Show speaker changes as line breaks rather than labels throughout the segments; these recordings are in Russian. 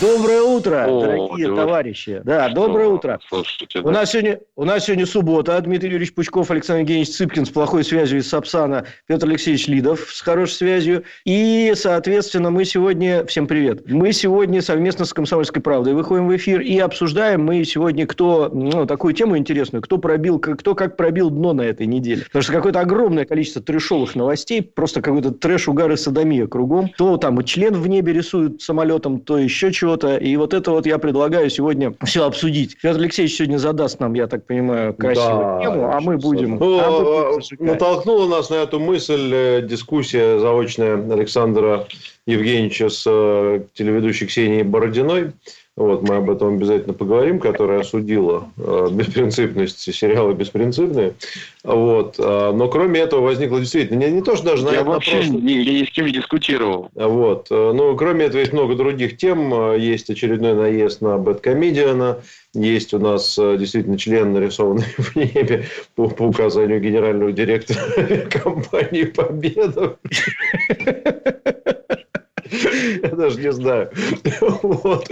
Доброе утро, О, дорогие добрый. товарищи. Да, что? доброе утро. Слушайте, у, нас сегодня, у нас сегодня суббота. Дмитрий Юрьевич Пучков, Александр Евгеньевич Цыпкин с плохой связью из Сапсана, Петр Алексеевич Лидов с хорошей связью. И, соответственно, мы сегодня... Всем привет. Мы сегодня совместно с «Комсомольской правдой» выходим в эфир и обсуждаем мы сегодня, кто... Ну, такую тему интересную. Кто пробил... Кто как пробил дно на этой неделе. Потому что какое-то огромное количество трешовых новостей. Просто какой-то трэш, угар и садомия кругом. То там член в небе рисуют самолетом, то еще чего чего-то. И вот это вот я предлагаю сегодня все обсудить. Петр Алексеевич сегодня задаст нам, я так понимаю, красивую да, тему, а мы будем...
Ну, а мы будем натолкнула нас на эту мысль э, дискуссия заочная Александра Евгеньевича с э, телеведущей Ксенией Бородиной. Вот, мы об этом обязательно поговорим, которая осудила э, беспринципность сериала «Беспринципные». Вот. Э, но кроме этого возникло действительно... Не, не то, что даже...
Я вообще прошлом... ни, ни с кем не дискутировал.
Вот. Э, но кроме этого есть много других тем. Э, есть очередной наезд на Бэткомедиана. Есть у нас э, действительно член, нарисованный в небе по, по указанию генерального директора компании «Победа». Я даже не знаю. Вот.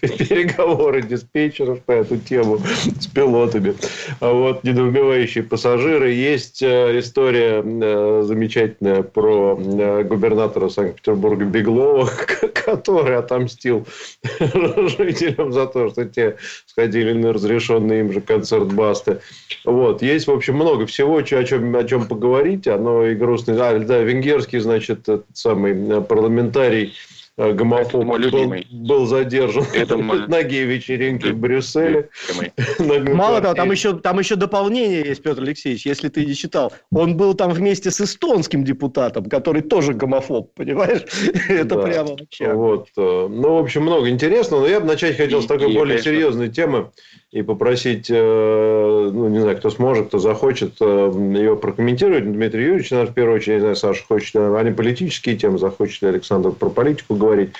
Переговоры диспетчеров по эту тему с пилотами. А вот недоумевающие пассажиры. Есть э, история э, замечательная про э, губернатора Санкт-Петербурга Беглова, который отомстил жителям за то, что те сходили на разрешенный им же концерт Басты. Вот. Есть, в общем, много всего, о чем, о чем поговорить. Оно и грустное. А, да, венгерский, значит, самый парламент парламентарий э, гомофоб был, был задержан это на гей-вечеринке в Брюсселе.
Мало того, там еще, там еще дополнение есть, Петр Алексеевич, если ты не читал. Он был там вместе с эстонским депутатом, который тоже гомофоб, понимаешь? Это прямо вообще.
Вот. Э, ну, в общем, много интересного. Но я бы начать хотел с такой более серьезной темы и попросить, э, ну, не знаю, кто сможет, кто захочет э, ее прокомментировать. Дмитрий Юрьевич, наверное, в первую очередь, не знаю, Саша хочет, они политические темы, захочет ли Александр про политику говорить.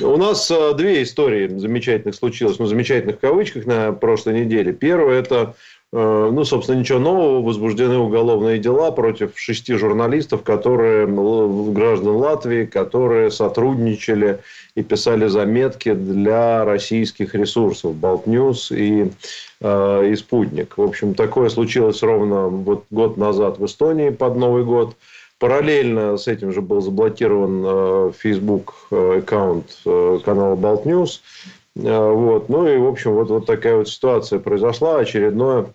У нас э, две истории замечательных случилось, ну, замечательных в кавычках на прошлой неделе. Первое – это ну, собственно, ничего нового. Возбуждены уголовные дела против шести журналистов, которые, граждан Латвии, которые сотрудничали и писали заметки для российских ресурсов Болтньюз и, э, и Спутник. В общем, такое случилось ровно вот год назад в Эстонии под Новый год. Параллельно с этим же был заблокирован э, Facebook э, аккаунт э, канала Болтньюз. Э, вот. Ну и, в общем, вот, вот такая вот ситуация произошла. Очередное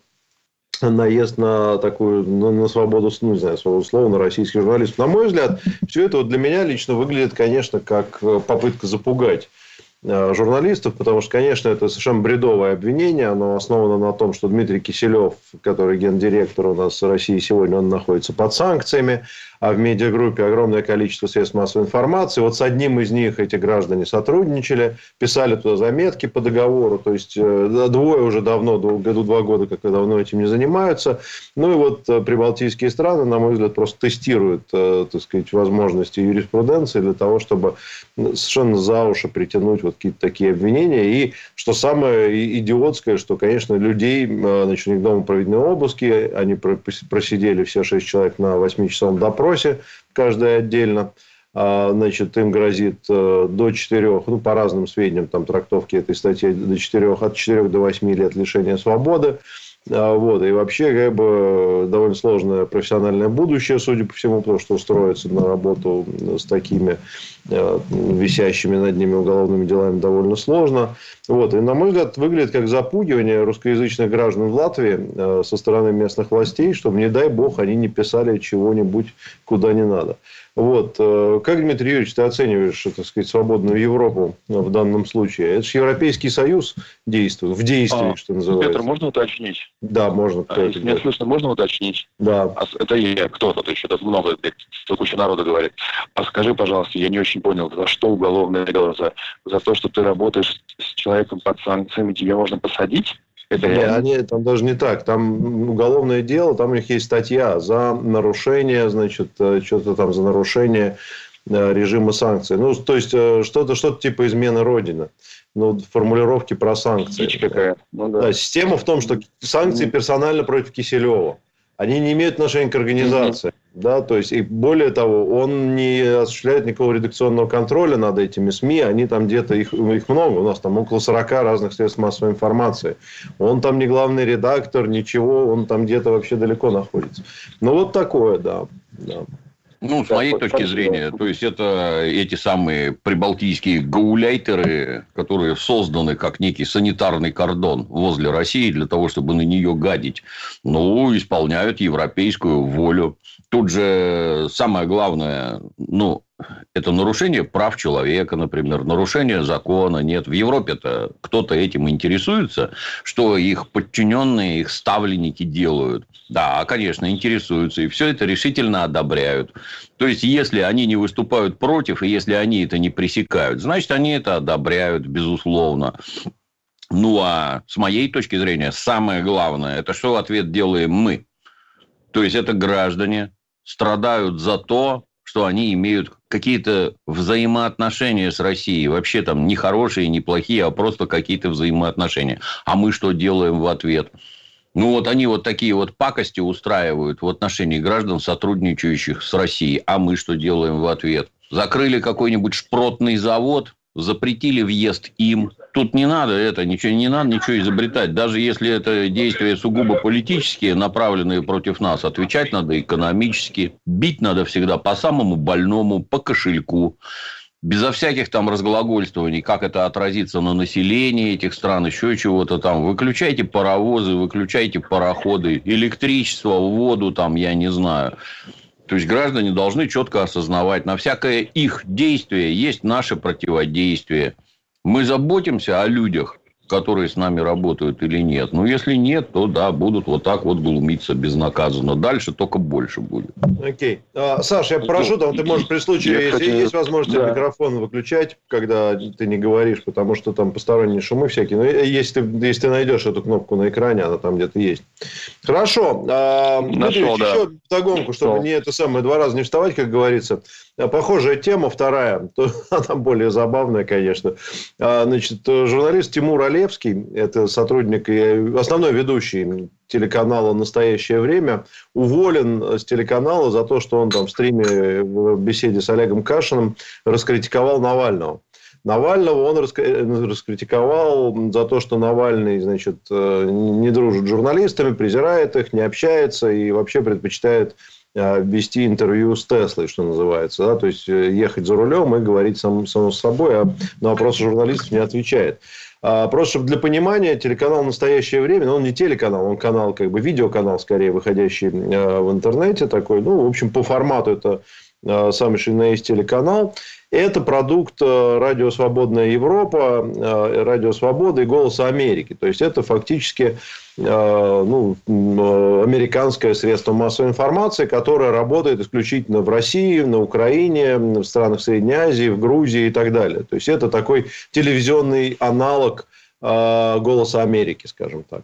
наезд на такую, на, на свободу, ну, не знаю, свободу слова, на российских журналистов. На мой взгляд, все это вот для меня лично выглядит, конечно, как э, попытка запугать э, журналистов, потому что, конечно, это совершенно бредовое обвинение. Оно основано на том, что Дмитрий Киселев, который гендиректор у нас в России сегодня, он находится под санкциями а в медиагруппе огромное количество средств массовой информации. Вот с одним из них эти граждане сотрудничали, писали туда заметки по договору. То есть, э, двое уже давно, году два года, как давно этим не занимаются. Ну и вот э, прибалтийские страны, на мой взгляд, просто тестируют, э, так сказать, возможности юриспруденции для того, чтобы совершенно за уши притянуть вот какие-то такие обвинения. И что самое идиотское, что, конечно, людей, значит, у них дома проведены обыски, они просидели все шесть человек на восьмичасовом допросе, допросе, каждая отдельно. А, значит, им грозит э, до 4, ну, по разным сведениям, там, трактовки этой статьи, до 4, от 4 до 8 лет лишения свободы. А, вот. И вообще, как бы, довольно сложное профессиональное будущее, судя по всему, потому что устроиться на работу с такими висящими над ними уголовными делами довольно сложно. Вот. И, на мой взгляд, выглядит как запугивание русскоязычных граждан в Латвии э, со стороны местных властей, чтобы, не дай бог, они не писали чего-нибудь куда не надо. Вот. Э, как, Дмитрий Юрьевич, ты оцениваешь, так сказать, свободную Европу в данном случае? Это же Европейский Союз действует, в действии, а, что называется.
Петр, можно уточнить?
Да, можно.
А, если меня слышно, можно уточнить?
Да.
А, это я, кто тут еще? Тут много, тут куча народа говорит. А скажи, пожалуйста, я не очень понял, за что уголовное дело? За, за то, что ты работаешь с человеком под санкциями, тебе можно посадить?
Это Нет, они, там даже не так. Там уголовное дело, там у них есть статья за нарушение, значит, э, что-то там за нарушение э, режима санкций. Ну, то есть, э, что-то что типа измены Родины. Ну, формулировки про санкции. Какая. Ну, да. Да, система в том, что санкции персонально против Киселева они не имеют отношения к организации. Mm-hmm. Да, то есть, и более того, он не осуществляет никакого редакционного контроля над этими СМИ. Они там где-то, их, их много, у нас там около 40 разных средств массовой информации. Он там не главный редактор, ничего, он там где-то вообще далеко находится. Ну, вот такое, да. да.
Ну, с моей точки зрения, то есть это эти самые прибалтийские гауляйтеры, которые созданы как некий санитарный кордон возле России для того, чтобы на нее гадить, ну, исполняют европейскую волю. Тут же самое главное, ну, это нарушение прав человека, например, нарушение закона. Нет, в Европе-то кто-то этим интересуется, что их подчиненные, их ставленники делают. Да, конечно, интересуются. И все это решительно одобряют. То есть, если они не выступают против, и если они это не пресекают, значит, они это одобряют, безусловно. Ну, а с моей точки зрения, самое главное, это что в ответ делаем мы. То есть, это граждане страдают за то, что они имеют какие-то взаимоотношения с Россией. Вообще там не хорошие, не плохие, а просто какие-то взаимоотношения. А мы что делаем в ответ? Ну, вот они вот такие вот пакости устраивают в отношении граждан, сотрудничающих с Россией. А мы что делаем в ответ? Закрыли какой-нибудь шпротный завод, запретили въезд им. Тут не надо это, ничего не надо ничего изобретать. Даже если это действия сугубо политические, направленные против нас, отвечать надо экономически. Бить надо всегда по самому больному, по кошельку безо всяких там разглагольствований, как это отразится на населении этих стран, еще чего-то там. Выключайте паровозы, выключайте пароходы, электричество, воду там, я не знаю. То есть, граждане должны четко осознавать, на всякое их действие есть наше противодействие. Мы заботимся о людях, которые с нами работают или нет. Ну, если нет, то да, будут вот так вот глумиться безнаказанно. Дальше только больше будет.
Окей. А, Саша, я прошу, там ты можешь при случае, я если хочу... есть возможность да. микрофон выключать, когда ты не говоришь, потому что там посторонние шумы всякие. Но если ты, если ты найдешь эту кнопку на экране, она там где-то есть. Хорошо. А, Нашел, да. еще догонку, чтобы Нашел. не это самое два раза не вставать, как говорится. А, похожая тема, вторая, то, она более забавная, конечно. А, значит, журналист Тимур Олевский, это сотрудник и основной ведущий телеканала «Настоящее время», уволен с телеканала за то, что он там в стриме в беседе с Олегом Кашиным раскритиковал Навального. Навального он раскритиковал за то, что Навальный, значит, э, не дружит с журналистами, презирает их, не общается и вообще предпочитает вести интервью с Теслой, что называется. Да? То есть, э, ехать за рулем и говорить сам, само собой, а на вопросы журналистов не отвечает. А просто чтобы для понимания, телеканал «Настоящее время», но он не телеканал, он канал, как бы видеоканал, скорее, выходящий э, в интернете такой. Ну, в общем, по формату это самый что телеканал. Это продукт Радио Свободная Европа, Радио Свобода и Голоса Америки. То есть, это фактически Э, ну, э, американское средство массовой информации, которое работает исключительно в России, на Украине, в странах Средней Азии, в Грузии и так далее. То есть, это такой телевизионный аналог э, «Голоса Америки», скажем так.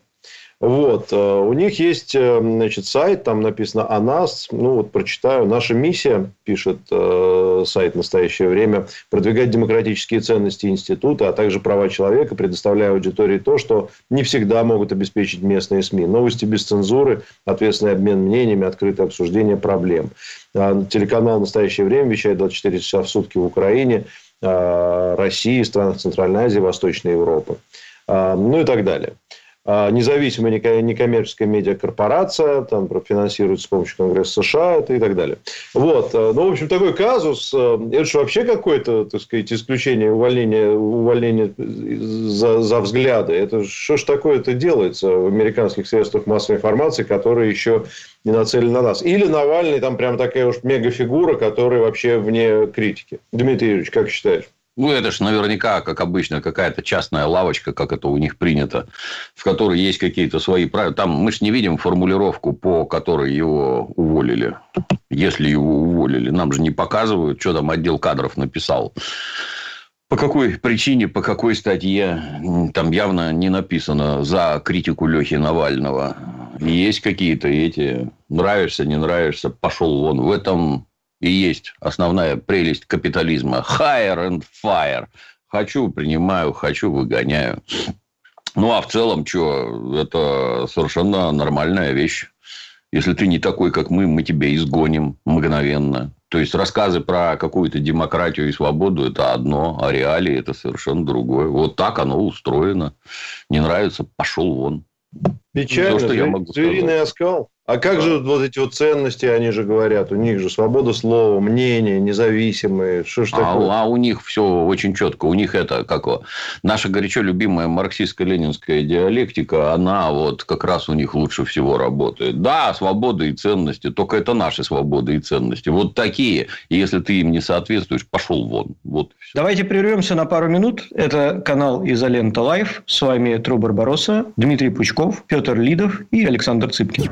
Вот. Э, у них есть э, значит, сайт, там написано о нас. Ну, вот прочитаю. Наша миссия, пишет э, сайт в настоящее время, продвигать демократические ценности института, а также права человека, предоставляя аудитории то, что не всегда могут обеспечить местные СМИ. Новости без цензуры, ответственный обмен мнениями, открытое обсуждение проблем. А, телеканал в настоящее время вещает 24 часа в сутки в Украине, а, России, странах Центральной Азии, Восточной Европы. А, ну и так далее. А, независимая некоммерческая медиакорпорация, там профинансируется с помощью Конгресса США это и так далее. Вот. Э, ну, в общем, такой казус. Э, это же вообще какое-то, так сказать, исключение увольнения, увольнения за, за взгляды. Это что ж такое-то делается в американских средствах массовой информации, которые еще не нацелены на нас. Или Навальный там прям такая уж мегафигура, которая вообще вне критики. Дмитрий Юрьевич, как считаешь?
Ну, это же наверняка, как обычно, какая-то частная лавочка, как это у них принято, в которой есть какие-то свои правила. Там мы же не видим формулировку, по которой его уволили. Если его уволили. Нам же не показывают, что там отдел кадров написал. По какой причине, по какой статье, там явно не написано за критику Лехи Навального. Есть какие-то эти, нравишься, не нравишься, пошел вон. В этом и есть основная прелесть капитализма. Hire and fire. Хочу, принимаю, хочу, выгоняю. Ну, а в целом, что, это совершенно нормальная вещь. Если ты не такой, как мы, мы тебя изгоним мгновенно. То есть, рассказы про какую-то демократию и свободу – это одно, а реалии – это совершенно другое. Вот так оно устроено. Не нравится – пошел вон.
Печально. То, что я могу Звериный сказать. оскал. А как да. же вот эти вот ценности, они же говорят, у них же свобода слова, мнение, независимые, что ж
такое? А, а у них все очень четко, у них это, как наша горячо любимая марксистско-ленинская диалектика, она вот как раз у них лучше всего работает. Да, свобода и ценности, только это наши свободы и ценности. Вот такие, и если ты им не соответствуешь, пошел вон. Вот
все. Давайте прервемся на пару минут. Это канал Изолента Live. С вами Тру Барбаросса, Дмитрий Пучков, Петр Лидов и Александр Цыпкин.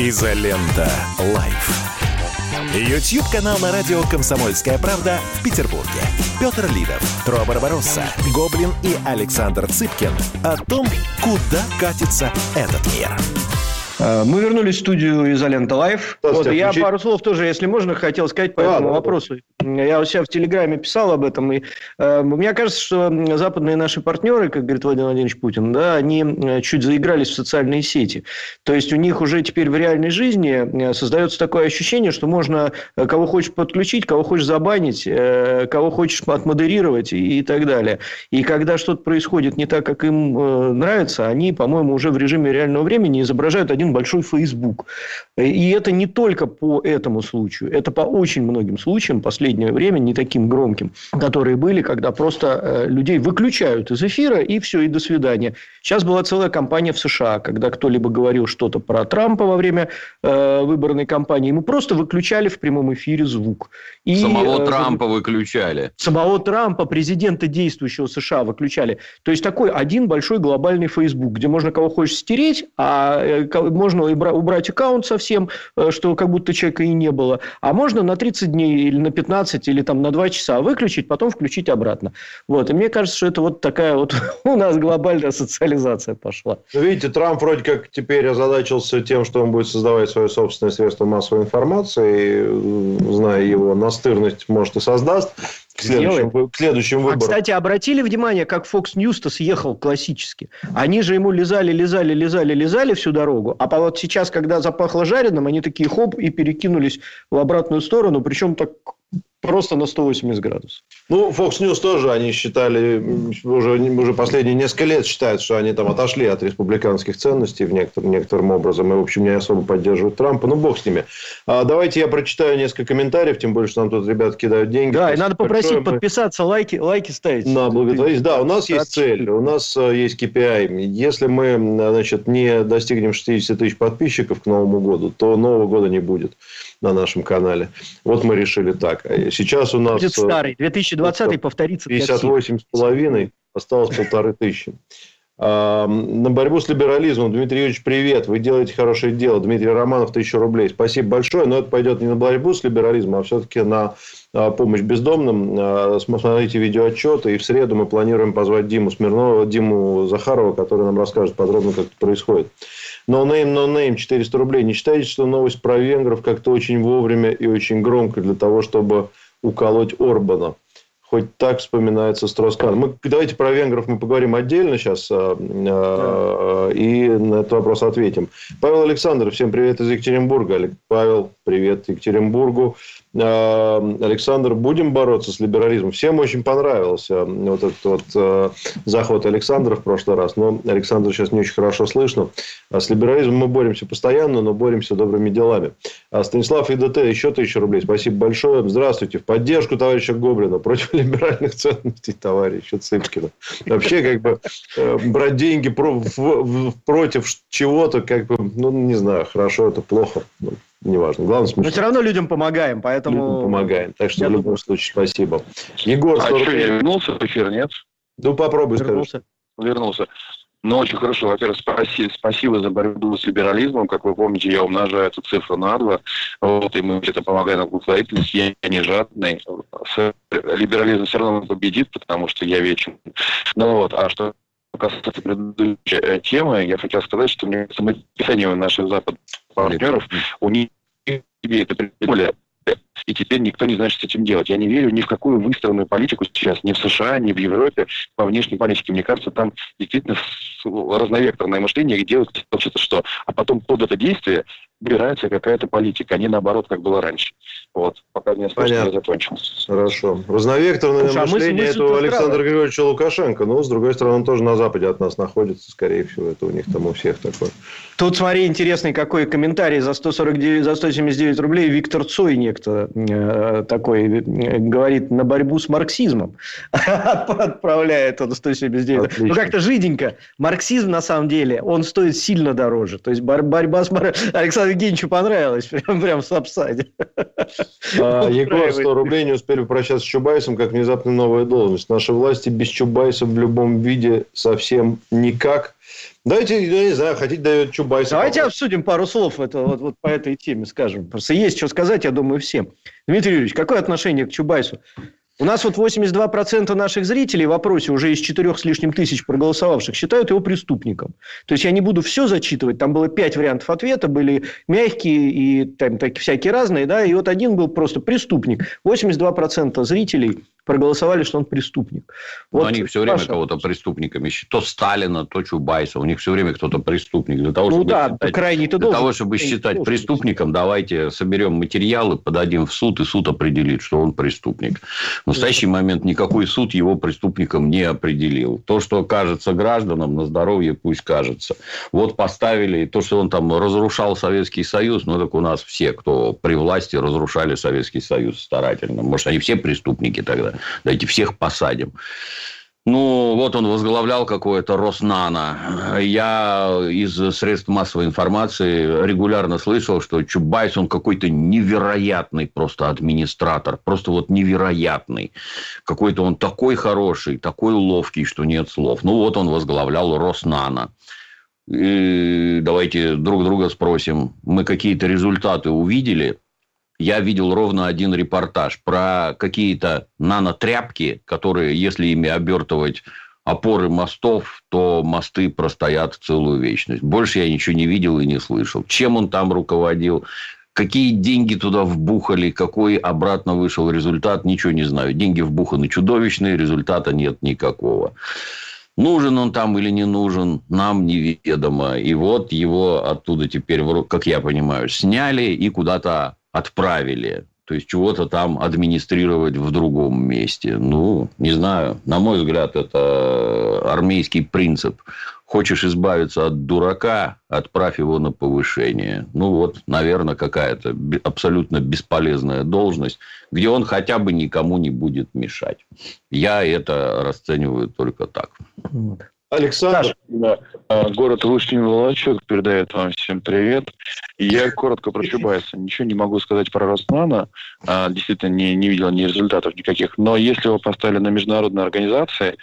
Изолента. Live. YouTube-канал на радио «Комсомольская правда» в Петербурге. Петр Лидов, Тру Барбаросса, Гоблин и Александр Цыпкин о том, куда катится этот мир.
Э, мы вернулись в студию «Изолента Live». Вот, я пару слов тоже, если можно, хотел сказать по а, этому да, вопросу. Да. Я у себя в Телеграме писал об этом. И, э, мне кажется, что западные наши партнеры, как говорит Владимир Владимирович Путин, да, они э, чуть заигрались в социальные сети. То есть, у них уже теперь в реальной жизни э, создается такое ощущение, что можно кого хочешь подключить, кого хочешь забанить, э, кого хочешь отмодерировать и, и так далее. И когда что-то происходит не так, как им э, нравится, они, по-моему, уже в режиме реального времени изображают один один большой Facebook. И это не только по этому случаю, это по очень многим случаям последнее время, не таким громким, которые были, когда просто э, людей выключают из эфира, и все, и до свидания. Сейчас была целая кампания в США, когда кто-либо говорил что-то про Трампа во время э, выборной кампании, ему просто выключали в прямом эфире звук.
И, самого э, Трампа выключали.
Самого Трампа, президента действующего США выключали. То есть, такой один большой глобальный Facebook, где можно кого хочешь стереть, а э, можно убрать аккаунт совсем, э, что как будто человека и не было. А можно на 30 дней или на 15 или там на 2 часа выключить, потом включить обратно. Вот. И мне кажется, что это вот такая вот у нас глобальная социализация пошла.
Ну, видите, Трамп вроде как теперь озадачился тем, что он будет создавать свое собственное средство массовой информации. И, зная его настырность, может и создаст к следующим, к следующим а, выборам. А,
кстати, обратили внимание, как Fox News-то съехал классически. Они же ему лизали, лизали, лизали, лизали всю дорогу. А вот сейчас, когда запахло жареным, они такие хоп и перекинулись в обратную сторону. Причем так Просто на 180 градусов.
Ну, Fox News тоже они считали, уже, уже последние несколько лет считают, что они там отошли от республиканских ценностей в некотором, некоторым образом. И, в общем, не особо поддерживают Трампа. Ну, бог с ними. А, давайте я прочитаю несколько комментариев, тем более, что нам тут ребята кидают деньги.
Да, и надо попросить большое. подписаться, лайки, лайки ставить.
На благотворительность. Да, у нас есть цель, у нас э, есть KPI. Если мы, значит, не достигнем 60 тысяч подписчиков к Новому году, то Нового года не будет на нашем канале. Вот мы решили так. А сейчас у нас... Будет
э, старый. 2020 повторится.
58 с половиной. Осталось полторы тысячи. На борьбу с либерализмом. Дмитрий Юрьевич, привет. Вы делаете хорошее дело. Дмитрий Романов, тысячу рублей. Спасибо большое. Но это пойдет не на борьбу с либерализмом, а все-таки на а, помощь бездомным. А, смотрите видеоотчеты. И в среду мы планируем позвать Диму Смирнова, Диму Захарова, который нам расскажет подробно, как это происходит. No name, 400 рублей. Не считаете, что новость про венгров как-то очень вовремя и очень громко для того, чтобы уколоть Орбана? Хоть так вспоминается Строскан. Мы, давайте про венгров мы поговорим отдельно сейчас а, а, и на этот вопрос ответим. Павел Александров, всем привет из Екатеринбурга. Павел, привет Екатеринбургу. Э, Александр, будем бороться с либерализмом. Всем очень понравился вот этот вот э, заход Александра в прошлый раз. Но Александр сейчас не очень хорошо слышно. А с либерализмом мы боремся постоянно, но боремся добрыми делами. А Станислав ИДТ, еще тысячу рублей. Спасибо большое. Здравствуйте. В поддержку товарища Гоблина против либеральных ценностей товарища Цыпкина. Вообще, как бы, э, брать деньги против чего-то, как бы, ну, не знаю, хорошо это плохо. Неважно. Главное, смешно.
Но все равно людям помогаем, поэтому... Людям
помогаем. Так что, Я в любом думаю... случае, спасибо.
Егор, а что, я вернулся в эфир, нет?
Ну, попробуй,
вернулся. скажи. Вернулся. Ну, очень хорошо. Во-первых, спасибо, спасибо за борьбу с либерализмом. Как вы помните, я умножаю эту цифру на два. Вот, и мы это помогаем на благотворительность. Я не жадный. Либерализм все равно победит, потому что я вечен. Ну вот, а что касается предыдущей э, темы, я хотел сказать, что мне самописание наших западных партнеров, у них себе это придумали, и теперь никто не знает, что с этим делать. Я не верю ни в какую выстроенную политику сейчас, ни в США, ни в Европе по внешней политике. Мне кажется, там действительно разновекторное мышление, где делают что-то что. А потом под это действие убирается какая-то политика, а не наоборот, как было раньше. Вот, пока я закончил.
Хорошо. Разновекторное Слушай, мышление а это у Александра Григорьевича Лукашенко, но, с другой стороны, он тоже на Западе от нас находится, скорее всего, это у них там у всех такое.
Тут, смотри, интересный какой комментарий за 149, за 179 рублей Виктор Цой некто э, такой э, говорит на борьбу с марксизмом. Отправляет он 179. Отлично. Ну, как-то жиденько. Марксизм, на самом деле, он стоит сильно дороже. То есть, борьба с... Александру Евгеньевичу понравилось. Прям, прям в Сапсаде.
А, Егор, 100 рублей не успели попрощаться с Чубайсом, как внезапно новая должность. Наши власти без Чубайса в любом виде совсем никак. Давайте, я не знаю, хотите дает Чубайса.
Давайте попасть. обсудим пару слов это, вот, вот по этой теме, скажем. Просто есть что сказать, я думаю, всем. Дмитрий Юрьевич, какое отношение к Чубайсу? У нас вот 82% наших зрителей в опросе уже из 4 с лишним тысяч проголосовавших считают его преступником. То есть, я не буду все зачитывать. Там было 5 вариантов ответа, были мягкие и там так, всякие разные. Да? И вот один был просто преступник. 82% зрителей проголосовали, что он преступник.
Вот они все время Паша... кого-то преступниками считают. То Сталина, то Чубайса. У них все время кто-то преступник. Для того, ну чтобы да, считать, крайне для должен... того, чтобы считать преступником, давайте соберем материалы, подадим в суд, и суд определит, что он преступник. В настоящий момент никакой суд его преступником не определил. То, что кажется гражданам, на здоровье пусть кажется. Вот поставили то, что он там разрушал Советский Союз, ну, так у нас все, кто при власти, разрушали Советский Союз старательно. Может, они все преступники тогда. Давайте всех посадим. Ну, вот он возглавлял какое-то Роснано. Я из средств массовой информации регулярно слышал, что Чубайс, он какой-то невероятный просто администратор. Просто вот невероятный. Какой-то он такой хороший, такой ловкий, что нет слов. Ну, вот он возглавлял Роснано. И давайте друг друга спросим, мы какие-то результаты увидели – я видел ровно один репортаж про какие-то нанотряпки, которые, если ими обертывать опоры мостов, то мосты простоят целую вечность. Больше я ничего не видел и не слышал. Чем он там руководил, какие деньги туда вбухали, какой обратно вышел результат, ничего не знаю. Деньги вбуханы чудовищные, результата нет никакого. Нужен он там или не нужен, нам неведомо. И вот его оттуда теперь, как я понимаю, сняли и куда-то отправили. То есть, чего-то там администрировать в другом месте. Ну, не знаю. На мой взгляд, это армейский принцип. Хочешь избавиться от дурака, отправь его на повышение. Ну, вот, наверное, какая-то абсолютно бесполезная должность, где он хотя бы никому не будет мешать. Я это расцениваю только так.
Александр. Да. А, город Лушнин Волочок передает вам всем привет. Я коротко про Чубайса. Ничего не могу сказать про Роснана. А, действительно, не, не видел ни результатов никаких. Но если его поставили на международной организации,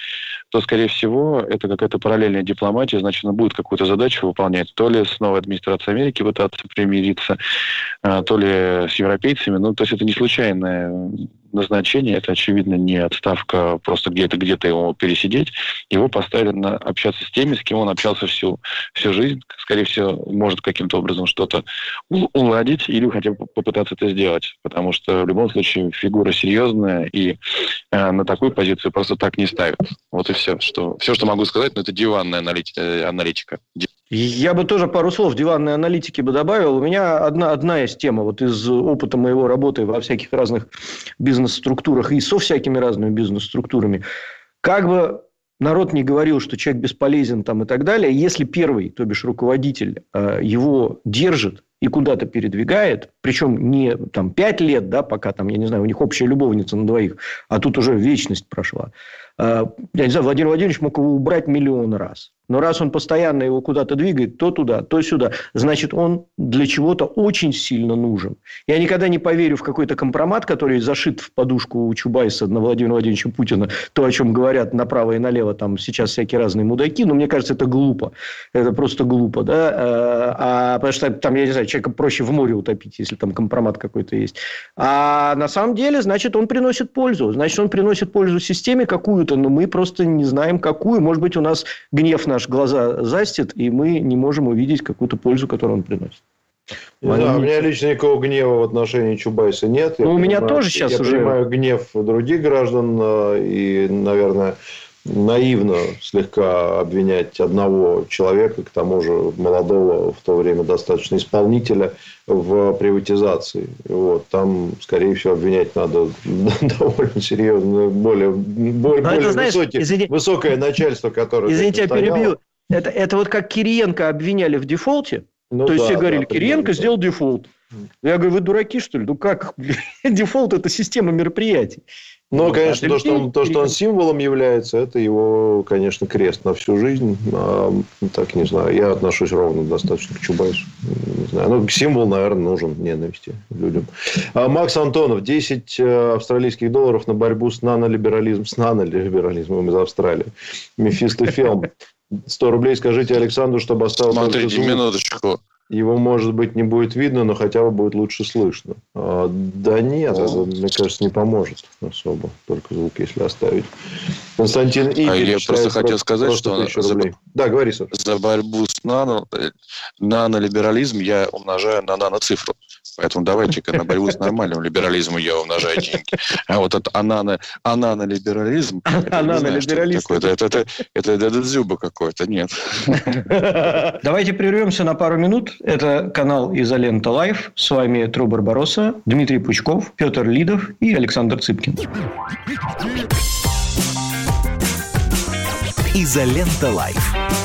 то, скорее всего, это какая-то параллельная дипломатия. Значит, он будет какую-то задачу выполнять. То ли с новой администрацией Америки пытаться примириться, а, то ли с европейцами. Ну, то есть, это не случайная назначение, это, очевидно, не отставка просто где-то где-то его пересидеть. Его поставили на общаться с теми, с кем он общался всю, всю жизнь. Скорее всего, может каким-то образом что-то уладить или хотя бы попытаться это сделать. Потому что в любом случае фигура серьезная и э, на такую позицию просто так не ставят. Вот и все. Что, все, что могу сказать, но это диванная аналитика. аналитика.
Я бы тоже пару слов диванной аналитики бы добавил. У меня одна, одна есть тема вот из опыта моего работы во всяких разных бизнес-структурах и со всякими разными бизнес-структурами. Как бы народ не говорил, что человек бесполезен там и так далее, если первый, то бишь руководитель, э, его держит и куда-то передвигает, причем не там пять лет, да, пока там, я не знаю, у них общая любовница на двоих, а тут уже вечность прошла. Э, я не знаю, Владимир Владимирович мог его убрать миллион раз. Но раз он постоянно его куда-то двигает, то туда, то сюда, значит, он для чего-то очень сильно нужен. Я никогда не поверю в какой-то компромат, который зашит в подушку у Чубайса на Владимира Владимировича Путина, то, о чем говорят направо и налево там сейчас всякие разные мудаки, но мне кажется, это глупо. Это просто глупо, да? Э, а, потому что там, я не знаю, человека проще в море утопить, если там компромат какой-то есть. А на самом деле, значит, он приносит пользу. Значит, он приносит пользу системе какую-то, но мы просто не знаем, какую. Может быть, у нас гнев на наши глаза застит, и мы не можем увидеть какую-то пользу, которую он приносит.
Знаю, у меня лично никакого гнева в отношении Чубайса нет.
Ну, у меня тоже сейчас
я
уже...
Я понимаю гнев других граждан э, и, наверное, наивно слегка обвинять одного человека, к тому же молодого, в то время достаточно исполнителя в приватизации. Вот. Там, скорее всего, обвинять надо довольно серьезно, более, более,
Но
более
знаешь,
высокий, извини... высокое начальство, которое...
Извините, я перебью. Это, это вот как Кириенко обвиняли в дефолте. Ну, То да, есть, все говорили, да, Кириенко сделал дефолт. Я говорю, вы дураки, что ли? Ну как? Дефолт – это система мероприятий.
Но, ну, конечно, то что, он, то, что он символом является, это его, конечно, крест на всю жизнь. А, так, не знаю, я отношусь ровно достаточно к Чубайсу. Не знаю. Ну, символ, наверное, нужен ненависти людям. А, Макс Антонов, 10 э, австралийских долларов на борьбу с нанолиберализмом. С нанолиберализмом из Австралии. Мефистофилм. 100 рублей скажите Александру, чтобы оставил...
Смотрите, минуточку.
Его, может быть, не будет видно, но хотя бы будет лучше слышно. А, да нет, это, мне кажется, не поможет особо. Только звук, если оставить.
Константин Игорь. А я просто хотел сказать, что
за, да, говори, Саша.
за борьбу с нано, э, нанолиберализм я умножаю на наноцифру. Поэтому давайте-ка на борьбу с нормальным либерализмом я умножаю деньги. А вот это анано, ананолиберализм...
Ананолиберализм.
Это, это, это, это, это, это зюба какой-то, нет.
Давайте прервемся на пару минут. Это канал «Изолента Live». С вами Тру Барбаросса, Дмитрий Пучков, Петр Лидов и Александр Цыпкин.
«Изолента Live».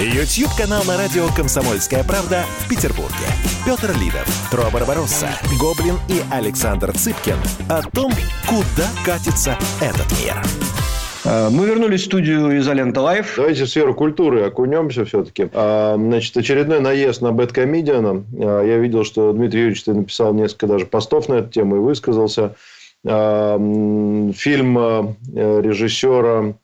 YouTube-канал на радио «Комсомольская правда» в Петербурге. Петр Лидов, True Barbarossa, Гоблин и Александр Цыпкин о том, куда катится этот мир.
А, мы вернулись в студию «Изолента Live».
Давайте в сферу культуры окунемся все-таки. А, значит, очередной наезд на BadComedian а. Я видел, что Дмитрий Юрьевич ты написал несколько даже постов на эту тему и высказался. Фильм э, режиссера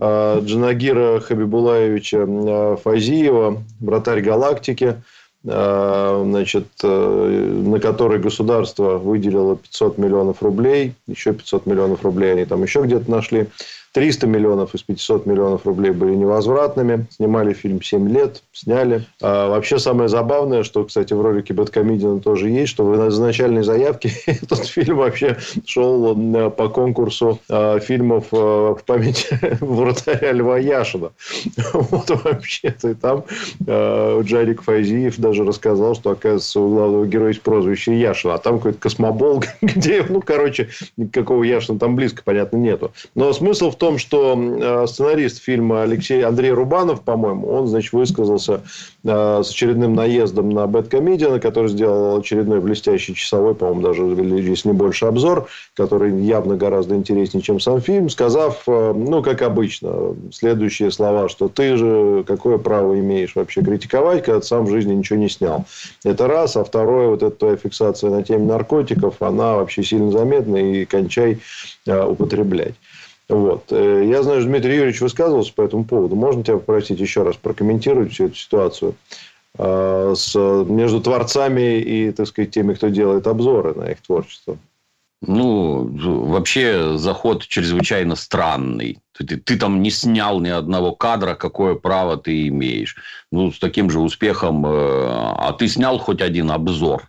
Джанагира Хабибулаевича Фазиева «Вратарь галактики», значит, э, на который государство выделило 500 миллионов рублей, еще 500 миллионов рублей они там еще где-то нашли. 300 миллионов из 500 миллионов рублей были невозвратными. Снимали фильм 7 лет, сняли. А вообще самое забавное, что, кстати, в ролике Бэткомедиана тоже есть, что в изначальной заявке этот фильм вообще шел э, по конкурсу э, фильмов э, в память вратаря Льва Яшина. Вот вообще-то. И там Джарик Файзиев даже рассказал, что, оказывается, у главного героя есть прозвище Яшина. А там какой-то космобол, где, ну, короче, никакого Яшина там близко, понятно, нету. Но смысл в том, что э, сценарист фильма Алексей Андрей Рубанов, по-моему, он, значит, высказался э, с очередным наездом на Бэткомедиана, который сделал очередной блестящий часовой, по-моему, даже, если не больше, обзор, который явно гораздо интереснее, чем сам фильм, сказав, э, ну, как обычно, следующие слова, что ты же какое право имеешь вообще критиковать, когда ты сам в жизни ничего не снял. Это раз. А второе, вот эта твоя фиксация на теме наркотиков, она вообще сильно заметна и кончай употреблять. Вот. Э, я знаю, что Дмитрий Юрьевич высказывался по этому поводу. Можно тебя попросить еще раз прокомментировать всю эту ситуацию э, с, между творцами и, так сказать, теми, кто делает обзоры на их творчество?
Ну, вообще заход чрезвычайно странный. Ты, ты, там не снял ни одного кадра, какое право ты имеешь. Ну, с таким же успехом. Э, а ты снял хоть один обзор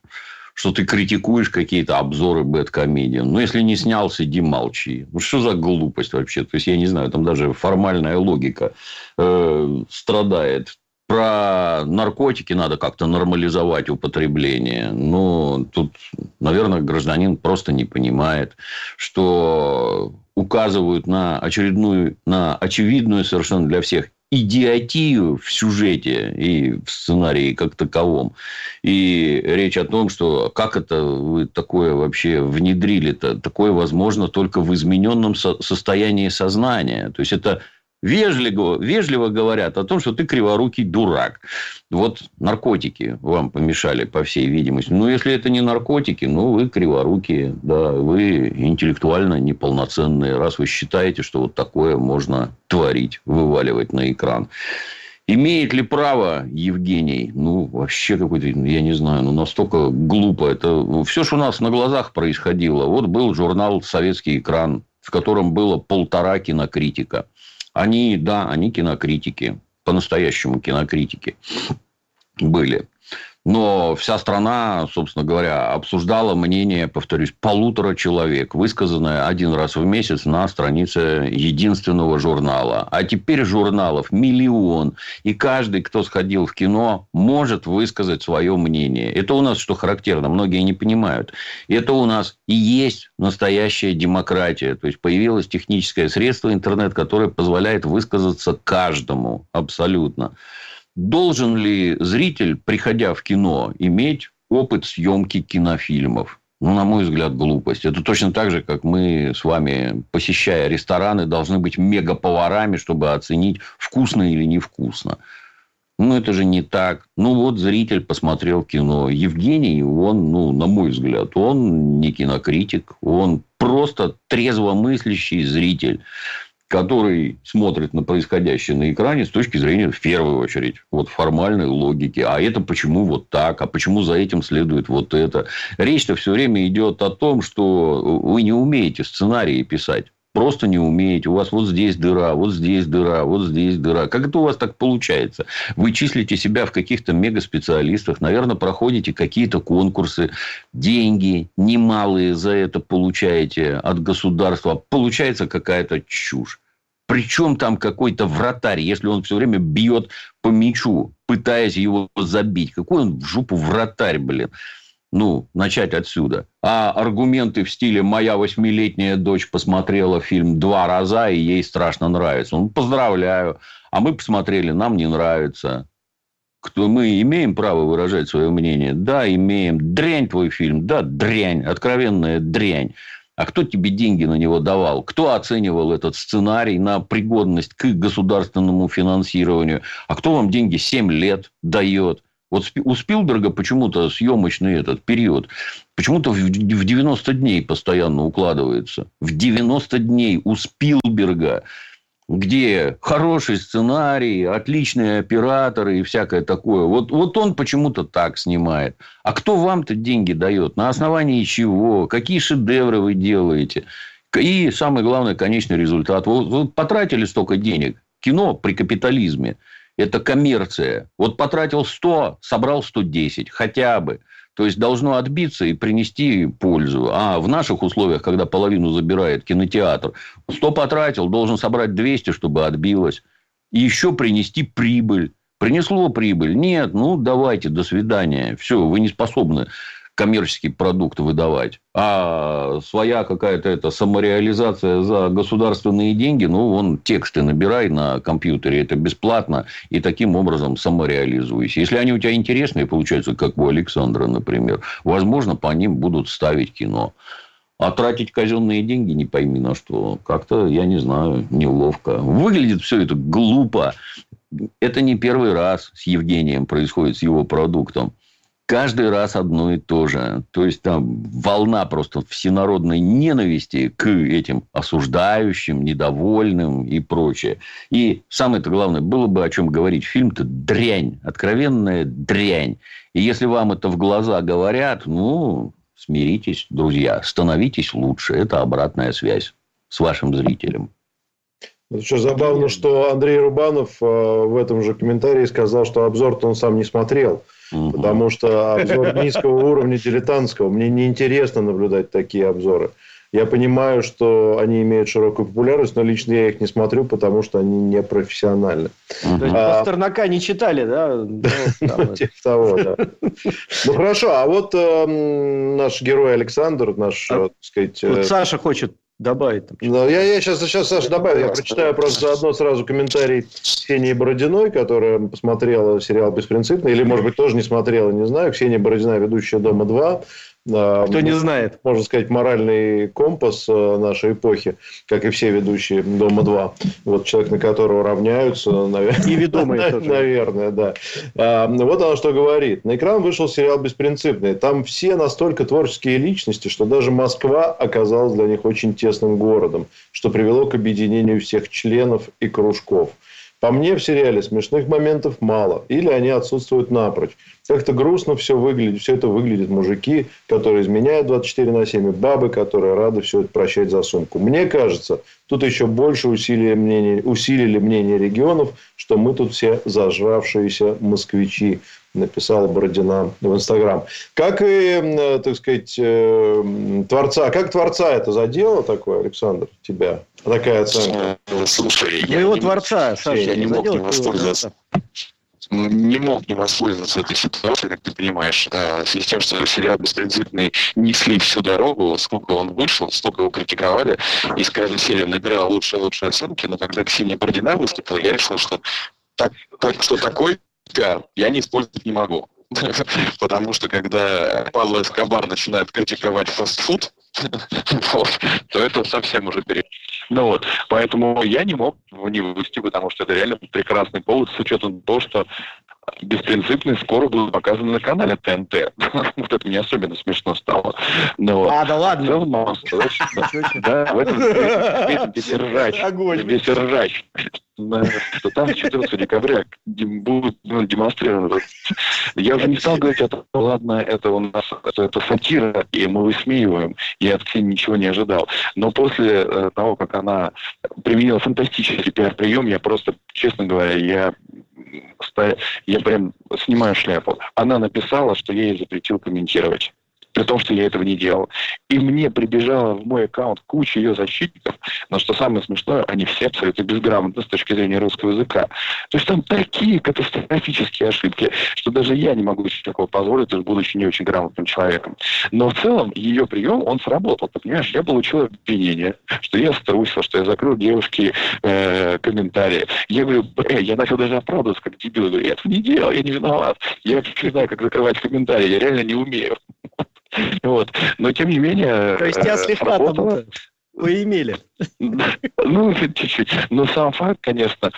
что ты критикуешь какие-то обзоры бэткомедиан. Ну, если не снял, сиди молчи. Ну, что за глупость вообще? То есть, я не знаю, там даже формальная логика э, страдает. Про наркотики надо как-то нормализовать употребление. Но тут, наверное, гражданин просто не понимает, что указывают на очередную, на очевидную совершенно для всех идиотию в сюжете и в сценарии как таковом. И речь о том, что как это вы такое вообще внедрили-то? Такое возможно только в измененном состоянии сознания. То есть, это вежливо, вежливо говорят о том, что ты криворукий дурак. Вот наркотики вам помешали, по всей видимости. Ну, если это не наркотики, ну, вы криворукие, да, вы интеллектуально неполноценные, раз вы считаете, что вот такое можно творить, вываливать на экран. Имеет ли право Евгений? Ну, вообще какой-то, я не знаю, ну, настолько глупо. Это все, что у нас на глазах происходило. Вот был журнал «Советский экран», в котором было полтора кинокритика. Они, да, они кинокритики, по-настоящему кинокритики были. Но вся страна, собственно говоря, обсуждала мнение, повторюсь, полутора человек, высказанное один раз в месяц на странице единственного журнала. А теперь журналов миллион. И каждый, кто сходил в кино, может высказать свое мнение. Это у нас, что характерно, многие не понимают. Это у нас и есть настоящая демократия. То есть, появилось техническое средство, интернет, которое позволяет высказаться каждому абсолютно. Должен ли зритель, приходя в кино, иметь опыт съемки кинофильмов? Ну, на мой взгляд, глупость. Это точно так же, как мы с вами, посещая рестораны, должны быть мегаповарами, чтобы оценить, вкусно или невкусно. Ну, это же не так. Ну, вот зритель посмотрел кино. Евгений, он, ну, на мой взгляд, он не кинокритик. Он просто трезвомыслящий зритель который смотрит на происходящее на экране с точки зрения, в первую очередь, вот формальной логики. А это почему вот так? А почему за этим следует вот это? Речь-то все время идет о том, что вы не умеете сценарии писать. Просто не умеете. У вас вот здесь дыра, вот здесь дыра, вот здесь дыра. Как это у вас так получается? Вы числите себя в каких-то мегаспециалистах, наверное, проходите какие-то конкурсы, деньги немалые за это получаете от государства. Получается какая-то чушь. Причем там какой-то вратарь, если он все время бьет по мячу, пытаясь его забить. Какой он в жопу вратарь, блин. Ну, начать отсюда. А аргументы в стиле «моя восьмилетняя дочь посмотрела фильм два раза, и ей страшно нравится». Ну, поздравляю. А мы посмотрели, нам не нравится. Кто мы имеем право выражать свое мнение? Да, имеем. Дрянь твой фильм. Да, дрянь. Откровенная дрянь. А кто тебе деньги на него давал? Кто оценивал этот сценарий на пригодность к государственному финансированию? А кто вам деньги 7 лет дает? Вот у Спилберга почему-то съемочный этот период почему-то в 90 дней постоянно укладывается. В 90 дней у Спилберга где хороший сценарий, отличные операторы и всякое такое. Вот, вот он почему-то так снимает. А кто вам-то деньги дает? На основании чего? Какие шедевры вы делаете? И самый главный конечный результат. Вы, вы потратили столько денег. Кино при капитализме – это коммерция. Вот потратил 100, собрал 110 хотя бы. То есть должно отбиться и принести пользу. А в наших условиях, когда половину забирает кинотеатр, 100 потратил, должен собрать 200, чтобы отбилось. И еще принести прибыль. Принесло прибыль? Нет, ну давайте, до свидания. Все, вы не способны коммерческий продукт выдавать. А своя какая-то это самореализация за государственные деньги, ну, вон тексты набирай на компьютере, это бесплатно, и таким образом самореализуйся. Если они у тебя интересные, получаются, как у Александра, например, возможно, по ним будут ставить кино. А тратить казенные деньги не пойми на что. Как-то, я не знаю, неловко. Выглядит все это глупо. Это не первый раз с Евгением происходит, с его продуктом. Каждый раз одно и то же. То есть, там волна просто всенародной ненависти к этим осуждающим, недовольным и прочее. И самое-то главное, было бы о чем говорить. Фильм-то дрянь, откровенная дрянь. И если вам это в глаза говорят, ну, смиритесь, друзья, становитесь лучше. Это обратная связь с вашим зрителем.
Это что, забавно, что Андрей Рубанов э, в этом же комментарии сказал, что обзор-то он сам не смотрел. Угу. Потому что обзор низкого уровня дилетантского. Мне неинтересно наблюдать такие обзоры. Я понимаю, что они имеют широкую популярность, но лично я их не смотрю, потому что они не профессиональны.
То есть, а... Пастернака не читали, да?
Ну, типа того, да. Ну, хорошо. А вот эм, наш герой Александр, наш, а так сказать...
Вот э, Саша хочет добавить.
Там, да, я, я сейчас, сейчас, Саша, добавлю. Я прочитаю просто заодно сразу комментарий Ксении Бородиной, которая посмотрела сериал «Беспринципный», или, может быть, тоже не смотрела, не знаю. Ксения Бородина, ведущая «Дома-2».
Кто не знает.
Можно сказать, моральный компас э, нашей эпохи, как и все ведущие «Дома-2». Вот человек, на которого равняются, наверное.
И ведомые
Наверное, да. А, вот она что говорит. На экран вышел сериал «Беспринципный». Там все настолько творческие личности, что даже Москва оказалась для них очень тесным городом, что привело к объединению всех членов и кружков. По мне в сериале смешных моментов мало. Или они отсутствуют напрочь. Как-то грустно все выглядит. Все это выглядит. Мужики, которые изменяют 24 на 7. И бабы, которые рады все это прощать за сумку. Мне кажется, тут еще больше усилили мнение, усилили мнение регионов, что мы тут все зажравшиеся москвичи написала Бородина в Инстаграм. Как и, так сказать, э, Творца. Как Творца это задело такое, Александр, тебя? Такая оценка.
Э, слушай,
я его Творца,
Саша, я не мог не воспользоваться не мог не воспользоваться этой ситуацией, как ты понимаешь, в связи с тем, что сериал «Беспринципный» несли всю дорогу, сколько он вышел, столько его критиковали, и с каждой серии набирал лучшие и лучшие оценки, но когда Ксения Бородина выступила, я решил, что так, так что такой пиар я не использовать не могу. Потому что когда Павло Эскобар начинает критиковать фастфуд, то это совсем уже перед. Ну вот, поэтому я не мог не вывести, потому что это реально прекрасный повод с учетом того, что беспринципный скоро будет показан на канале ТНТ. вот это мне особенно смешно стало.
Но, ну а, да ладно.
Да, в этом весь ржач. Весь ржач. Что там 14 декабря будет ну, демонстрировано. Я уже не стал говорить, это ладно, это у нас это, это сатира, и мы высмеиваем. Я от Ксении ничего не ожидал. Но после э, того, как она применила фантастический пиар-прием, я просто, честно говоря, я я прям снимаю шляпу. Она написала, что я ей запретил комментировать при том, что я этого не делал. И мне прибежала в мой аккаунт куча ее защитников, но что самое смешное, они все абсолютно безграмотны с точки зрения русского языка. То есть там такие катастрофические ошибки, что даже я не могу себе такого позволить, даже будучи не очень грамотным человеком. Но в целом ее прием, он сработал. Ты понимаешь, я получил обвинение, что я струсил, что я закрыл девушке э, комментарии. Я говорю, э, я начал даже оправдываться как дебил. Я говорю, я этого не делал, я не виноват. Я не знаю, как закрывать комментарии, я реально не умею. Вот. Но тем не менее...
То есть тебя э, слегка там поимели.
Ну, чуть-чуть. Но сам факт, конечно,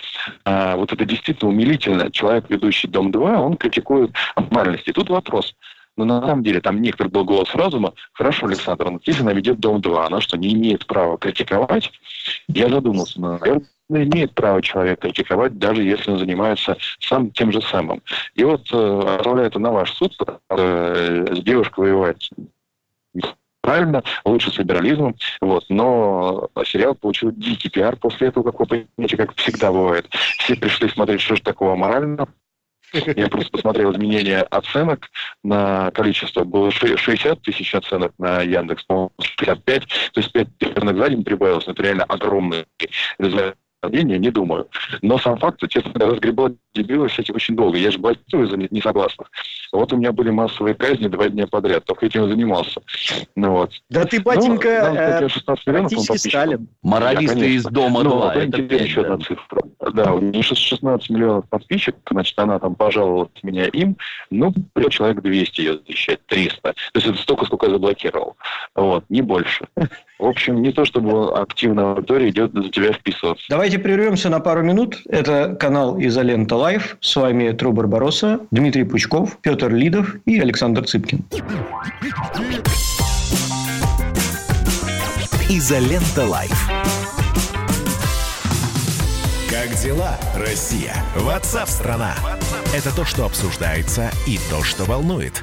а, вот это действительно умилительно. Человек, ведущий «Дом-2», он критикует моральности. Тут вопрос. Но на самом деле там некоторый был голос разума. Хорошо, Александр, но если она ведет Дом-2, она что, не имеет права критиковать? Я задумался, наверное, имеет право человек критиковать, даже если он занимается сам тем же самым. И вот э, отправляю это на ваш суд, э, с девушкой воевать правильно, лучше с либерализмом, вот, но сериал получил дикий пиар после этого, как вы понимаете, как всегда бывает. Все пришли смотреть, что же такого морального, я просто посмотрел изменения оценок на количество. Было 60 тысяч оценок на Яндекс, по 65. То есть 5 оценок за день прибавилось. Это реально огромный результат не, не думаю. Но сам факт, честно говоря, разгребал дебилов всяких очень долго. Я же баллотирую за несогласных. Вот у меня были массовые казни два дня подряд. Только этим занимался. Ну, вот.
Да ты, батенька, ну, э, практически Сталин.
Моралисты из Дома ну, 2.
Это еще одна цифра. Да, у нее 16 миллионов подписчиков, значит, она там пожаловала меня им, ну, придет человек 200 ее защищать, 300. То есть это столько, сколько я заблокировал. Вот, не больше. В общем, не то, чтобы активная аудитория идет за тебя вписываться.
Давайте прервемся на пару минут. Это канал Изолента Live. С вами True Barbarossa, Дмитрий Пучков, Петр Лидов и Александр Цыпкин.
Изолента Live. Как дела, Россия? Ватсап-страна! Это то, что обсуждается и то, что волнует.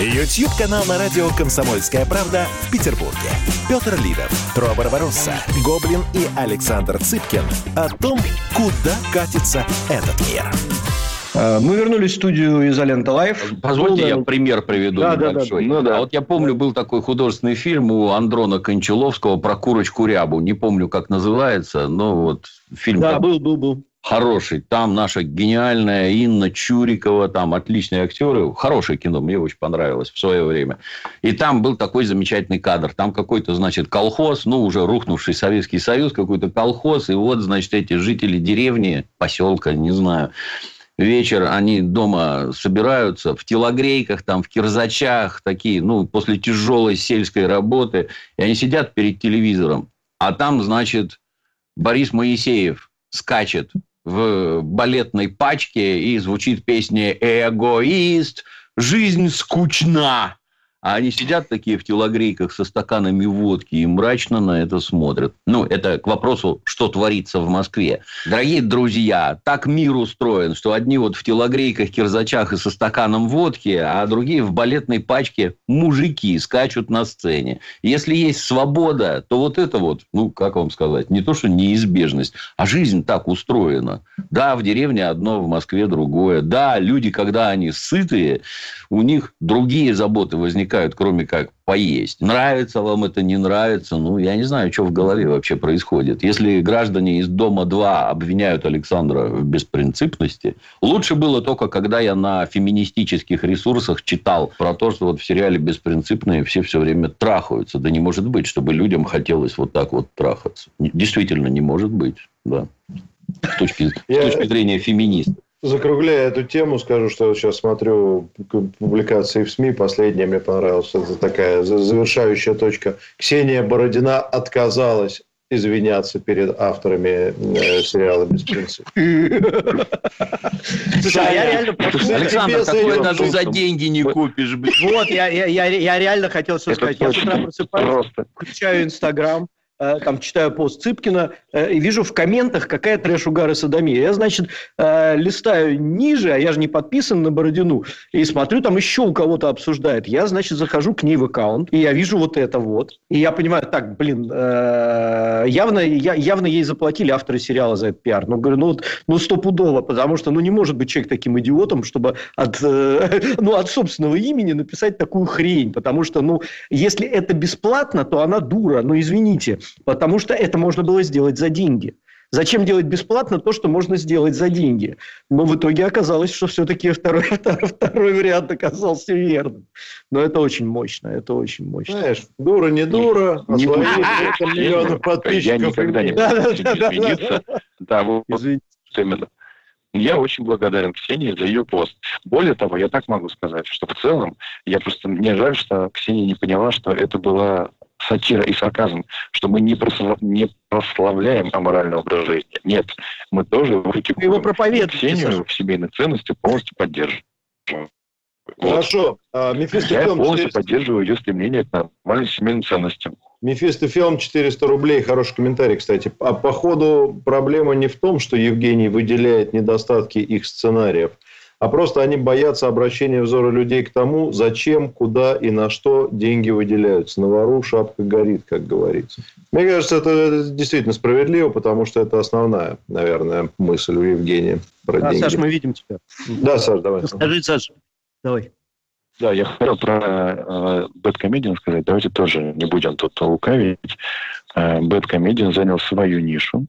YouTube-канал на радио «Комсомольская правда» в Петербурге. Петр Лидов, True Barbarossa, Гоблин и Александр Цыпкин о том, куда катится этот мир.
А, мы вернулись в студию «Изолента Live».
Позвольте, я пример приведу да, небольшой. Да, да. Ну, да. А вот я помню, был такой художественный фильм у Андрона Кончаловского про курочку рябу. Не помню, как называется, но вот фильм...
Да, был, был, был
хороший. Там наша гениальная Инна Чурикова, там отличные актеры. Хорошее кино, мне очень понравилось в свое время. И там был такой замечательный кадр. Там какой-то, значит, колхоз, ну, уже рухнувший Советский Союз, какой-то колхоз. И вот, значит, эти жители деревни, поселка, не знаю, вечер они дома собираются в телогрейках, там, в кирзачах, такие, ну, после тяжелой сельской работы. И они сидят перед телевизором. А там, значит, Борис Моисеев скачет в балетной пачке и звучит песня «Эгоист», «Жизнь скучна». А они сидят такие в телогрейках со стаканами водки и мрачно на это смотрят. Ну, это к вопросу, что творится в Москве. Дорогие друзья, так мир устроен, что одни вот в телогрейках, кирзачах и со стаканом водки, а другие в балетной пачке мужики скачут на сцене. Если есть свобода, то вот это вот, ну, как вам сказать, не то, что неизбежность, а жизнь так устроена. Да, в деревне одно, в Москве другое. Да, люди, когда они сытые, у них другие заботы возникают, кроме как поесть. Нравится вам это, не нравится, ну, я не знаю, что в голове вообще происходит. Если граждане из Дома-2 обвиняют Александра в беспринципности, лучше было только, когда я на феминистических ресурсах читал про то, что вот в сериале «Беспринципные» все все время трахаются. Да не может быть, чтобы людям хотелось вот так вот трахаться. Действительно, не может быть, да. С точки, с точки зрения феминистов.
Закругляя эту тему, скажу, что сейчас смотрю публикации в СМИ. Последняя мне понравилась. Это такая завершающая точка. Ксения Бородина отказалась извиняться перед авторами э, сериала «Без принципа».
Александр, такое даже за деньги не купишь.
Вот, я реально хотел все сказать. Я с утра просыпаюсь, включаю Инстаграм, там читаю пост Цыпкина э, и вижу в комментах какая трэш угар и садомия. Я, значит, э, листаю ниже, а я же не подписан на Бородину, и смотрю, там еще у кого-то обсуждает. Я, значит, захожу к ней в аккаунт, и я вижу вот это вот. И я понимаю, так, блин, явно, явно ей заплатили авторы сериала за этот пиар. Ну, говорю, ну, вот, ну стопудово, потому что, ну, не может быть человек таким идиотом, чтобы от, ну, от собственного имени написать такую хрень, потому что, ну, если это бесплатно, то она дура, ну, извините потому что это можно было сделать за деньги. Зачем делать бесплатно то, что можно сделать за деньги? Но в итоге оказалось, что все-таки второй, второй, второй вариант оказался верным. Но это очень мощно, это очень мощно.
Знаешь, дура не дура, а
не свои миллионы подписчиков. Я никогда не буду извиниться. Да, вот именно. Я очень благодарен Ксении за ее пост. Более того, я так могу сказать, что в целом, я просто мне жаль, что Ксения не поняла, что это была сатира и сарказм, что мы не, прослав... не прославляем аморальное образ жизни. Нет, мы тоже
критикуем. Его
в семейной ценности полностью поддерживаем.
Хорошо.
А, Я полностью 400... поддерживаю ее стремление к нормальным семейным ценностям.
Мефистофилм 400 рублей. Хороший комментарий, кстати. А по ходу проблема не в том, что Евгений выделяет недостатки их сценариев, а просто они боятся обращения взора людей к тому, зачем, куда и на что деньги выделяются. На вору шапка горит, как говорится. Мне кажется, это действительно справедливо, потому что это основная, наверное, мысль у Евгения
про а, деньги. Саш, мы видим тебя.
Да, Саш, давай.
Скажи, Саш, давай.
Да, я хотел про э, Бэткомедиан сказать. Давайте тоже не будем тут лукавить. Э, Бэткомедиан занял свою нишу.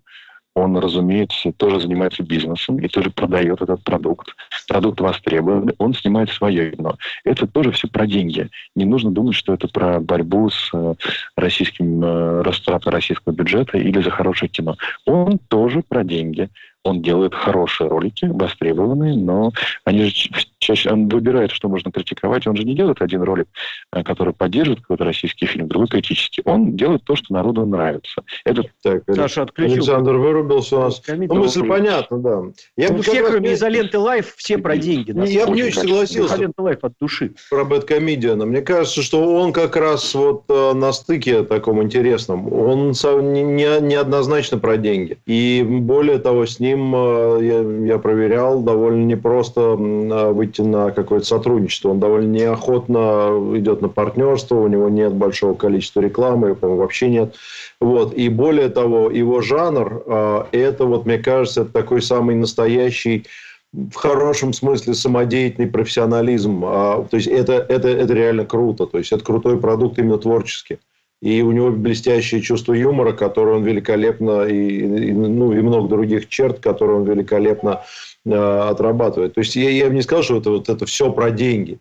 Он, разумеется, тоже занимается бизнесом и тоже продает этот продукт. Продукт востребован, он снимает свое кино. Это тоже все про деньги. Не нужно думать, что это про борьбу с э, российским э, растратой российского бюджета или за хорошее кино. Он тоже про деньги он делает хорошие ролики, востребованные, но они же чаще он выбирает, что можно критиковать. Он же не делает один ролик, э, который поддерживает какой-то российский фильм, другой критический. Он делает то, что народу нравится.
Это... Так, Саша, отключил. Александр вырубился у нас. Ну, мысль понятна, да.
Я ну, все, кроме раз... изоленты лайф, все про деньги.
Я бы не очень согласился. Изоленты лайф от души. Про Бэткомедиана. Мне кажется, что он как раз вот э, на стыке таком интересном. Он не, не однозначно про деньги. И более того, с ним ним э, я, я проверял, довольно непросто выйти на какое-то сотрудничество. Он довольно неохотно идет на партнерство, у него нет большого количества рекламы, по-моему, вообще нет. Вот. И более того, его жанр, э, это, вот, мне кажется, это такой самый настоящий в хорошем смысле самодеятельный профессионализм. А, то есть это, это, это реально круто. То есть это крутой продукт именно творческий. И у него блестящее чувство юмора, которое он великолепно, и, и, ну, и много других черт, которые он великолепно отрабатывает. То есть я, я бы не сказал, что это, вот это все про деньги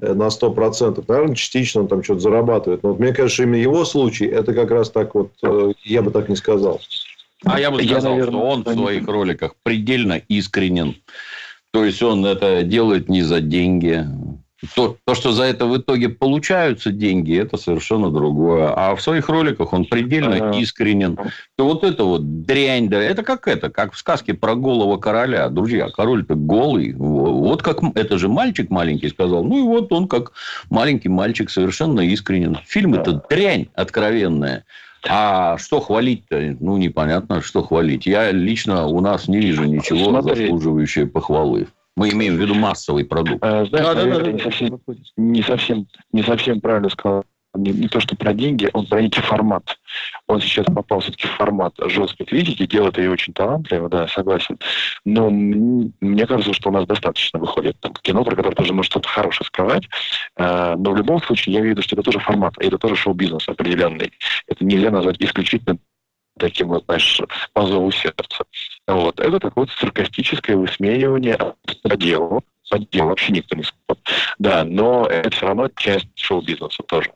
э, на 100%. Наверное, частично он там что-то зарабатывает. Но вот мне кажется, именно его случай, это как раз так вот, э, я бы так не сказал.
А я бы сказал, я, наверное, что он в своих роликах предельно искренен. То есть он это делает не за деньги, то, то, что за это в итоге получаются деньги, это совершенно другое. А в своих роликах он предельно искренен. То вот это вот дрянь, да, это как это, как в сказке про голого короля. Друзья, король-то голый. Вот как это же мальчик маленький сказал. Ну и вот он как маленький мальчик совершенно искренен. Фильм это дрянь откровенная. А что хвалить-то? Ну, непонятно, что хвалить. Я лично у нас не вижу ничего Смотри. заслуживающего похвалы. Мы имеем в виду массовый продукт.
А, да, да, да, да, не, совсем, не, совсем, не совсем правильно сказал. Не, не то, что про деньги, он про некий формат. Он сейчас попал все-таки в формат жесткой критики, делает ее очень талантливо, да, согласен. Но мне кажется, что у нас достаточно выходит там кино, про которое тоже может что-то хорошее сказать. А, но в любом случае я вижу, что это тоже формат, и это тоже шоу-бизнес определенный. Это нельзя назвать исключительно таким вот, знаешь, по зову сердца. Вот. Это такое вот саркастическое высмеивание по делу. По делу вообще никто не смотрит. Да, но это все равно часть шоу-бизнеса тоже.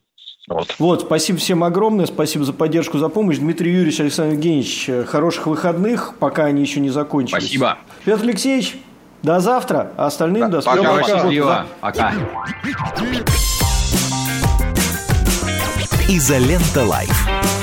Вот. вот, спасибо всем огромное, спасибо за поддержку, за помощь. Дмитрий Юрьевич, Александр Евгеньевич, хороших выходных, пока они еще не закончились.
Спасибо.
Петр Алексеевич, до завтра, а остальным да, до
скорого. Пока, счастливо. Пока.
Изолента Live.